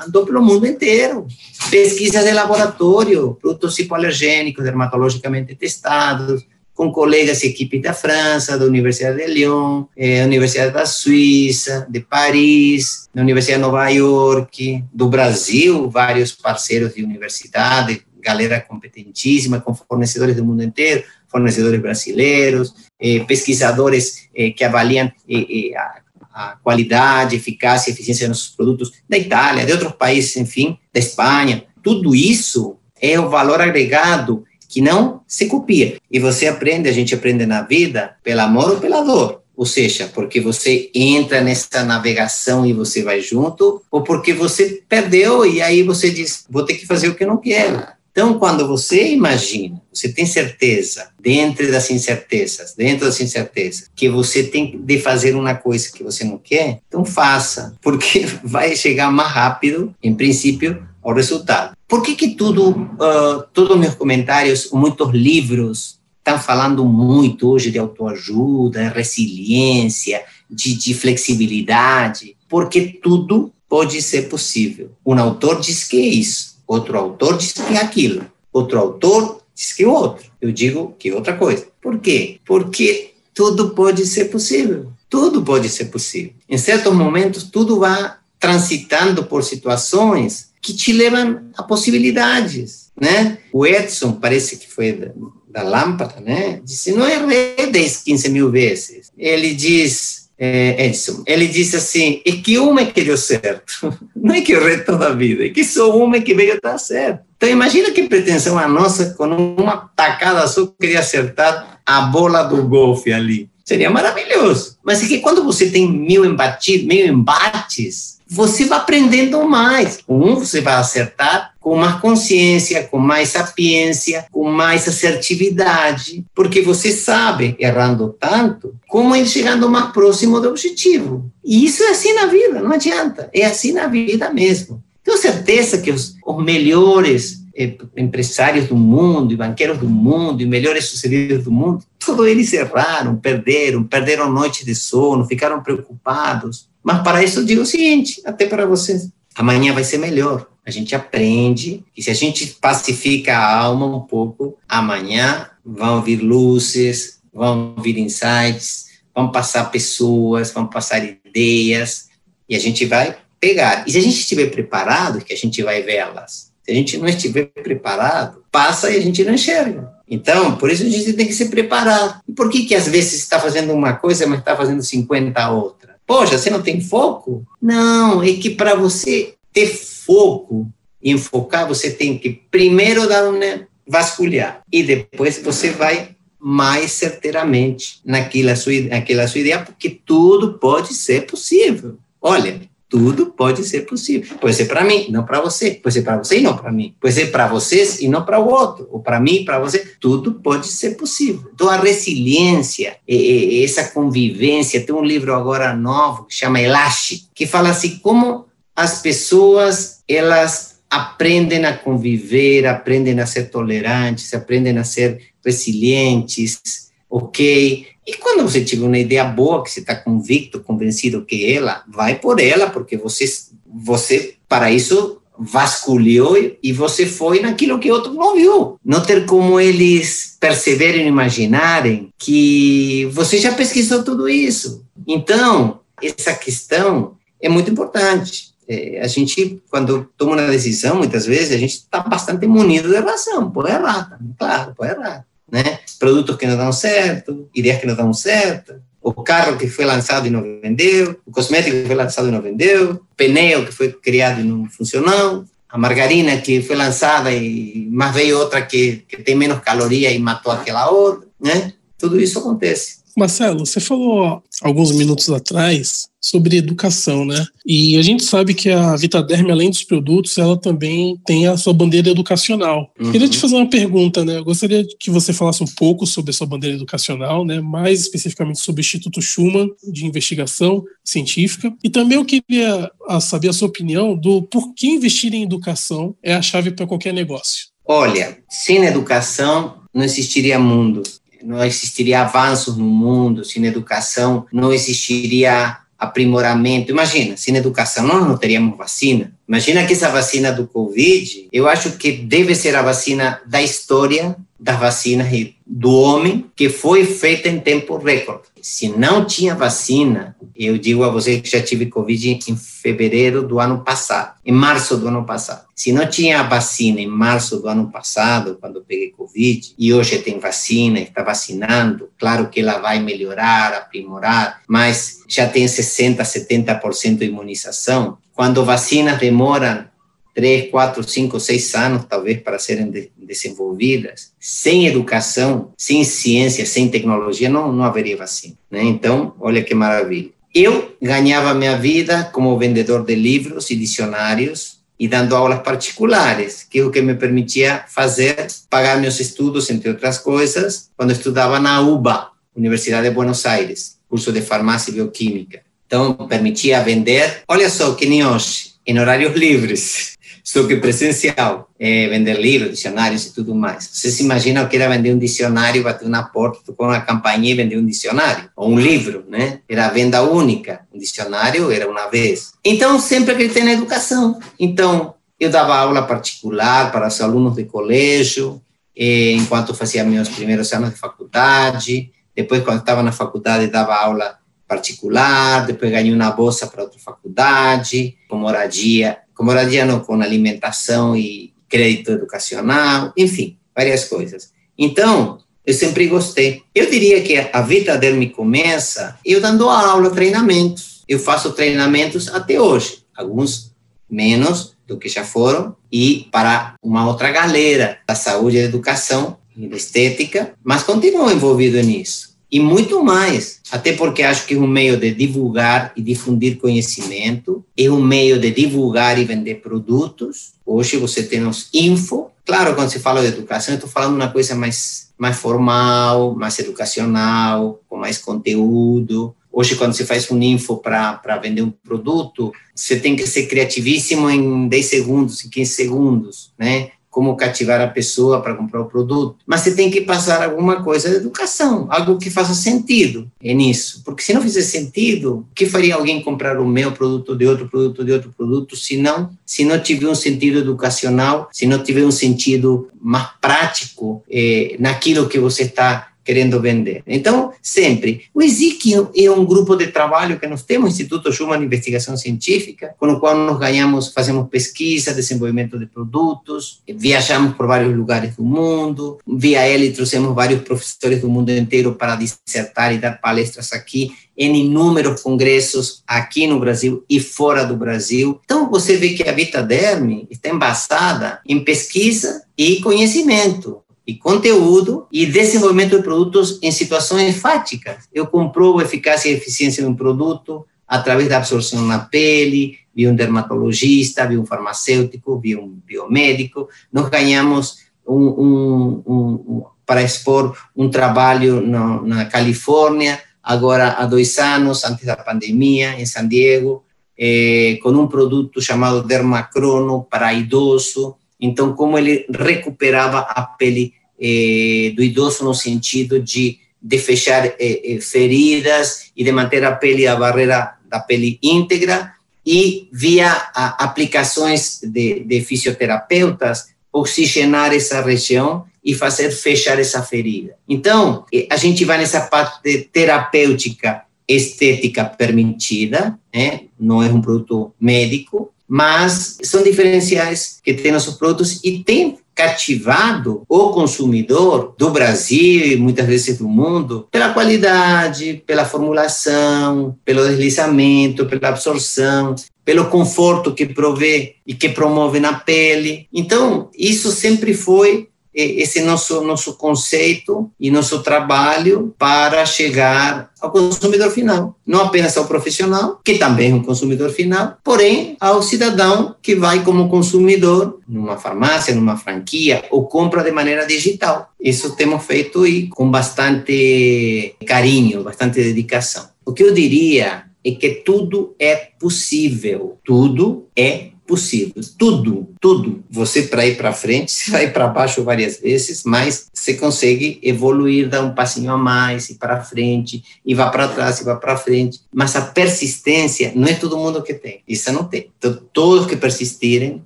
andou pelo mundo inteiro. Pesquisas de laboratório, produtos hipoalergênicos dermatologicamente testados, com colegas e equipes da França, da Universidade de Lyon, eh, Universidade da Suíça, de Paris, da Universidade de Nova York, do Brasil, vários parceiros de universidade, galera competentíssima, com fornecedores do mundo inteiro, fornecedores brasileiros, eh, pesquisadores eh, que avaliam eh, a, a, qualidade, eficácia e eficiência dos nossos produtos da Itália, de outros países, enfim, da Espanha. Tudo isso é o valor agregado que não se copia. E você aprende, a gente aprende na vida, pelo amor ou pela dor. Ou seja, porque você entra nessa navegação e você vai junto, ou porque você perdeu e aí você diz, vou ter que fazer o que eu não quero. Então, quando você imagina, você tem certeza, dentro das incertezas, dentro das incertezas, que você tem de fazer uma coisa que você não quer, então faça, (laughs) porque vai chegar mais rápido, em princípio, ao resultado. Por que que tudo, uh, todos meus comentários, muitos livros estão falando muito hoje de autoajuda, resiliência, de, de flexibilidade? Porque tudo pode ser possível. Um autor diz que é isso Outro autor diz que aquilo. Outro autor diz que outro. Eu digo que é outra coisa. Por quê? Porque tudo pode ser possível. Tudo pode ser possível. Em certos momentos, tudo vai transitando por situações que te levam a possibilidades, né? O Edson, parece que foi da, da lâmpada, né? Disse, não errei 10, 15 mil vezes. Ele diz, é, Edson, ele disse assim, é que é (laughs) que deu certo, não é que errei toda a vida, é que uma é que veio dar certo. Então imagina que pretensão a nossa, com uma tacada só, queria acertar a bola do golfe ali. Seria maravilhoso. Mas é que quando você tem mil mil embates, você vai aprendendo mais. Um, você vai acertar com mais consciência, com mais sapiência, com mais assertividade, porque você sabe, errando tanto, como ir chegando mais próximo do objetivo. E isso é assim na vida, não adianta. É assim na vida mesmo. Tenho certeza que os, os melhores eh, empresários do mundo, e banqueiros do mundo, e melhores sucedidos do mundo, todos eles erraram, perderam, perderam noite de sono, ficaram preocupados. Mas para isso eu digo o seguinte, até para vocês, amanhã vai ser melhor. A gente aprende e se a gente pacifica a alma um pouco, amanhã vão vir luzes, vão vir insights, vão passar pessoas, vão passar ideias e a gente vai pegar. E se a gente estiver preparado, que a gente vai vê-las. Se a gente não estiver preparado, passa e a gente não enxerga. Então, por isso a gente tem que se preparar. E por que que às vezes está fazendo uma coisa, mas está fazendo 50 outra? Poxa, você não tem foco? Não, é que para você ter foco e enfocar, você tem que primeiro dar uma né, vasculhar e depois você vai mais certeiramente naquela sua, naquela sua ideia, porque tudo pode ser possível. Olha, tudo pode ser possível. Pode ser para mim, não para você. Pode ser para você e não para mim. Pode ser para vocês e não para o outro. Ou para mim e para você. Tudo pode ser possível. Então, a resiliência, essa convivência. Tem um livro agora novo que chama Elástico, que fala assim como as pessoas elas aprendem a conviver, aprendem a ser tolerantes, aprendem a ser resilientes, ok? E quando você tiver uma ideia boa, que você está convicto, convencido que ela, vai por ela, porque você, você para isso, vasculhou e você foi naquilo que outro não viu. Não ter como eles perceberem, imaginarem que você já pesquisou tudo isso. Então, essa questão é muito importante. É, a gente, quando toma uma decisão, muitas vezes, a gente está bastante munido de razão. Pode errar, claro, pode errar né? Produtos que não dão certo, ideias que não dão certo, o carro que foi lançado e não vendeu, o cosmético que foi lançado e não vendeu, o pneu que foi criado e não funcionou, a margarina que foi lançada e mas veio outra que, que tem menos caloria e matou aquela outra, né? Tudo isso acontece. Marcelo, você falou alguns minutos atrás sobre educação, né? E a gente sabe que a Vitaderm, além dos produtos, ela também tem a sua bandeira educacional. Uhum. Queria te fazer uma pergunta, né? Eu gostaria que você falasse um pouco sobre a sua bandeira educacional, né? Mais especificamente sobre o Instituto Schumann de Investigação Científica. E também eu queria ah, saber a sua opinião do por que investir em educação é a chave para qualquer negócio. Olha, sem educação não existiria mundo não existiria avanços no mundo, sem educação não existiria aprimoramento. Imagina, sem educação nós não teríamos vacina. Imagina que essa vacina do Covid, eu acho que deve ser a vacina da história das vacinas do homem que foi feita em tempo recorde. Se não tinha vacina, eu digo a você que já tive Covid em fevereiro do ano passado, em março do ano passado. Se não tinha vacina em março do ano passado, quando peguei Covid, e hoje tem vacina, está vacinando, claro que ela vai melhorar, aprimorar, mas já tem 60%, 70% de imunização. Quando vacinas demoram três, quatro, cinco, seis anos, talvez, para serem de, desenvolvidas, sem educação, sem ciência, sem tecnologia, não, não haveria vacina. Né? Então, olha que maravilha. Eu ganhava minha vida como vendedor de livros e dicionários e dando aulas particulares, que é o que me permitia fazer, pagar meus estudos, entre outras coisas, quando estudava na UBA, Universidade de Buenos Aires, curso de farmácia e bioquímica. Então, permitia vender, olha só, que nem hoje, em horários livres só que presencial, é, vender livros, dicionários e tudo mais. Você se imagina que era vender um dicionário, bater na porta, tocar uma campainha e vender um dicionário, ou um livro, né? Era venda única, um dicionário era uma vez. Então, sempre acreditei na educação. Então, eu dava aula particular para os alunos de colégio, eh, enquanto fazia meus primeiros anos de faculdade, depois, quando estava na faculdade, dava aula particular, depois ganhei uma bolsa para outra faculdade, com moradia, com moradia não, com alimentação e crédito educacional, enfim, várias coisas. Então, eu sempre gostei. Eu diria que a vida dele começa eu dando aula, treinamentos. Eu faço treinamentos até hoje, alguns menos do que já foram, e para uma outra galera da saúde e educação e da estética, mas continuo envolvido nisso. E muito mais, até porque acho que é um meio de divulgar e difundir conhecimento, é um meio de divulgar e vender produtos. Hoje você tem os info. Claro, quando se fala de educação, eu estou falando uma coisa mais, mais formal, mais educacional, com mais conteúdo. Hoje, quando você faz um info para vender um produto, você tem que ser criativíssimo em 10 segundos, em 15 segundos, né? Como cativar a pessoa para comprar o produto, mas você tem que passar alguma coisa de educação, algo que faça sentido nisso, porque se não fizer sentido, o que faria alguém comprar o meu produto de outro produto de outro produto, se não, se não tiver um sentido educacional, se não tiver um sentido mais prático eh, naquilo que você está querendo vender. Então, sempre. O ESIC é um grupo de trabalho que nós temos, Instituto Schumann de Investigação Científica, com o qual nós ganhamos, fazemos pesquisa, desenvolvimento de produtos, viajamos por vários lugares do mundo, via ele trouxemos vários professores do mundo inteiro para dissertar e dar palestras aqui em inúmeros congressos aqui no Brasil e fora do Brasil. Então, você vê que a Vitaderm está embasada em pesquisa e conhecimento conteúdo e desenvolvimento de produtos em situações fáticas. Eu comprovo a eficácia e eficiência de um produto através da absorção na pele, via um dermatologista, via um farmacêutico, via um biomédico. Nós ganhamos um, um, um, para expor um trabalho no, na Califórnia, agora há dois anos, antes da pandemia, em San Diego, eh, com um produto chamado Dermacrono para idoso. Então, como ele recuperava a pele eh, do idoso no sentido de, de fechar eh, feridas e de manter a pele, a barreira da pele íntegra, e via a, aplicações de, de fisioterapeutas, oxigenar essa região e fazer fechar essa ferida. Então, a gente vai nessa parte terapêutica estética permitida, né? não é um produto médico, mas são diferenciais que tem nossos produtos e tem cativado o consumidor do Brasil e muitas vezes do mundo pela qualidade, pela formulação, pelo deslizamento, pela absorção, pelo conforto que provê e que promove na pele. Então, isso sempre foi esse nosso nosso conceito e nosso trabalho para chegar ao consumidor final, não apenas ao profissional, que também é um consumidor final, porém ao cidadão que vai como consumidor numa farmácia, numa franquia ou compra de maneira digital. Isso temos feito e com bastante carinho, bastante dedicação. O que eu diria é que tudo é possível, tudo é possível. Tudo, tudo. Você para ir para frente, (laughs) você vai para baixo várias vezes, mas você consegue evoluir, dar um passinho a mais, ir para frente, e vá para trás, e vá para frente. Mas a persistência não é todo mundo que tem. Isso não tem. Então, todos que persistirem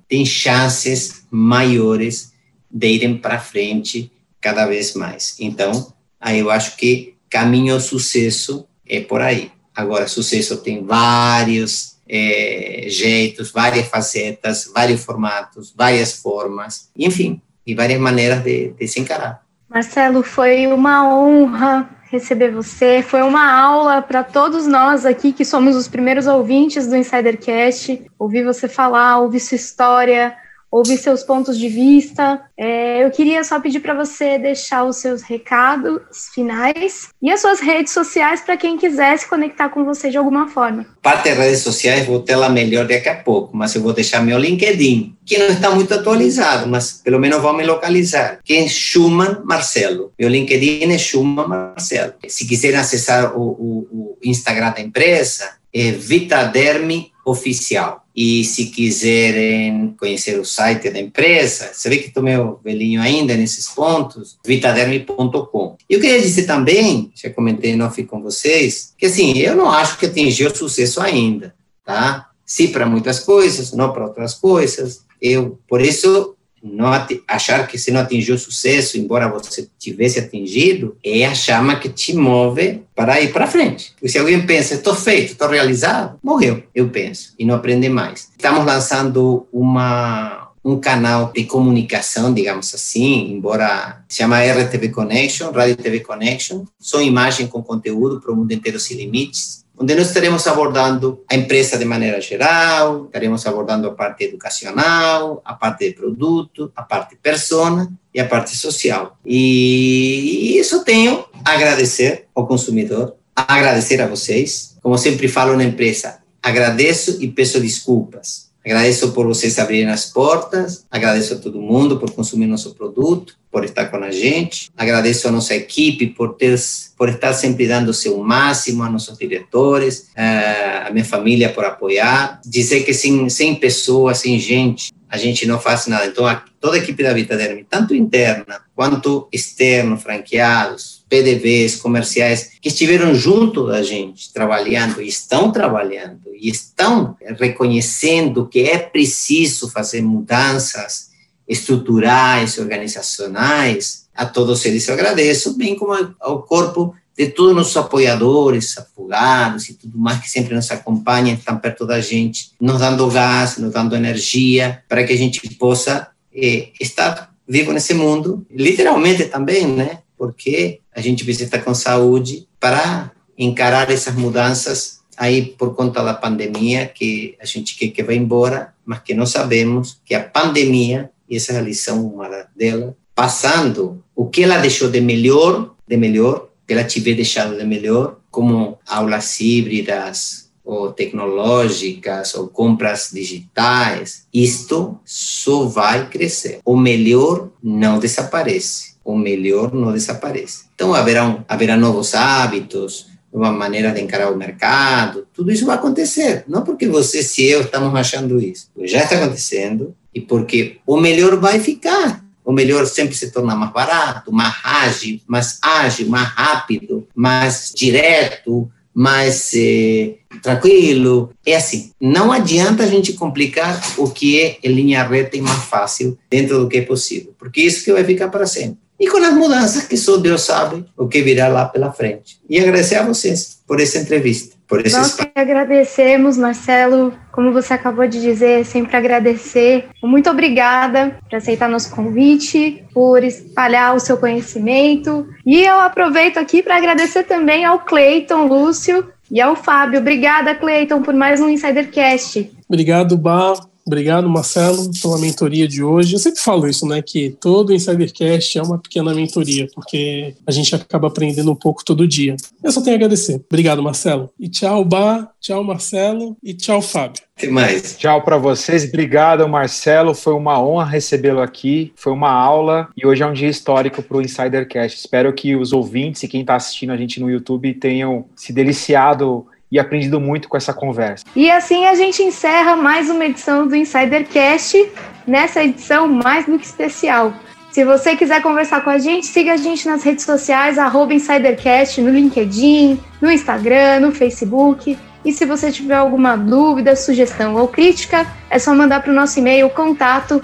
têm chances maiores de irem para frente cada vez mais. Então, aí eu acho que caminho ao sucesso é por aí. Agora, sucesso tem vários é, jeitos, várias facetas, vários formatos, várias formas, enfim, e várias maneiras de, de se encarar. Marcelo, foi uma honra receber você. Foi uma aula para todos nós aqui que somos os primeiros ouvintes do Insidercast. Ouvir você falar, ouvir sua história, ouvir seus pontos de vista. É, eu queria só pedir para você deixar os seus recados finais e as suas redes sociais para quem quiser se conectar com você de alguma forma. Parte das redes sociais vou ter lá melhor daqui a pouco, mas eu vou deixar meu LinkedIn, que não está muito atualizado, mas pelo menos vão me localizar, que é Schumann Marcelo. Meu LinkedIn é Schumann Marcelo. Se quiserem acessar o, o, o Instagram da empresa, é Vitaderme Oficial. E se quiserem conhecer o site da empresa, você vê que estou meio velhinho ainda nesses pontos, vitaderme.com. E eu queria dizer também, já comentei em off com vocês, que assim, eu não acho que atingiu o sucesso ainda, tá? Sim para muitas coisas, não para outras coisas. Eu, por isso, não achar que você não atingiu sucesso, embora você tivesse atingido, é a chama que te move para ir para frente. Porque se alguém pensa, estou feito, estou realizado, morreu, eu penso, e não aprende mais. Estamos lançando uma um canal de comunicação, digamos assim, embora chama RTV Connection, Rádio TV Connection, só imagem com conteúdo para o mundo inteiro sem limites, onde nós estaremos abordando a empresa de maneira geral, estaremos abordando a parte educacional, a parte de produto, a parte persona e a parte social. E isso tenho a agradecer ao consumidor, a agradecer a vocês. Como sempre falo na empresa, agradeço e peço desculpas Agradeço por vocês abrirem as portas, agradeço a todo mundo por consumir nosso produto, por estar com a gente, agradeço a nossa equipe por, ter, por estar sempre dando o seu máximo, a nossos diretores, eh, a minha família por apoiar. Dizer que sem, sem pessoas, sem gente, a gente não faz nada. Então, toda a equipe da Vitaderm, tanto interna quanto externo, franqueados, PDVs, comerciais, que estiveram junto da gente, trabalhando, e estão trabalhando, e estão reconhecendo que é preciso fazer mudanças estruturais, organizacionais, a todos eles eu agradeço, bem como ao corpo de todos os nossos apoiadores, afogados e tudo mais que sempre nos acompanham, estão perto da gente, nos dando gás, nos dando energia, para que a gente possa eh, estar vivo nesse mundo, literalmente também, né? Porque a gente precisa estar com saúde para encarar essas mudanças aí por conta da pandemia que a gente quer que vá embora, mas que não sabemos que a pandemia, e essa é a lição uma dela, passando o que ela deixou de melhor, de melhor, que ela tiver deixado de melhor, como aulas híbridas ou tecnológicas ou compras digitais, isto só vai crescer. O melhor não desaparece. O melhor não desaparece. Então haverá, haverá novos hábitos, nova maneira de encarar o mercado, tudo isso vai acontecer. Não porque você e eu estamos achando isso. Já está acontecendo e porque o melhor vai ficar o melhor sempre se torna mais barato, mais ágil, mais ágil, mais rápido, mais direto, mais eh, tranquilo. É assim, não adianta a gente complicar o que é em linha reta e mais fácil dentro do que é possível, porque isso que vai ficar para sempre. E com as mudanças que só Deus sabe o que virá lá pela frente. E agradecer a vocês por essa entrevista por esse Nós que agradecemos, Marcelo, como você acabou de dizer, sempre agradecer. Muito obrigada por aceitar nosso convite, por espalhar o seu conhecimento. E eu aproveito aqui para agradecer também ao Cleiton Lúcio e ao Fábio. Obrigada, Cleiton, por mais um Insidercast. Obrigado, Bar. Obrigado, Marcelo, pela mentoria de hoje. Eu sempre falo isso, né? Que todo Insidercast é uma pequena mentoria, porque a gente acaba aprendendo um pouco todo dia. Eu só tenho a agradecer. Obrigado, Marcelo. E tchau, Bar, tchau, Marcelo, e tchau, Fábio. Até mais. Tchau para vocês. Obrigado, Marcelo. Foi uma honra recebê-lo aqui. Foi uma aula e hoje é um dia histórico para o Insidercast. Espero que os ouvintes e quem está assistindo a gente no YouTube tenham se deliciado e aprendido muito com essa conversa. E assim a gente encerra mais uma edição do Insidercast, nessa edição mais do que especial. Se você quiser conversar com a gente, siga a gente nas redes sociais, InsiderCast, no LinkedIn, no Instagram, no Facebook. E se você tiver alguma dúvida, sugestão ou crítica, é só mandar para o nosso e-mail contato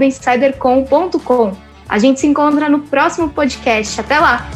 insidercom.com. A gente se encontra no próximo podcast. Até lá!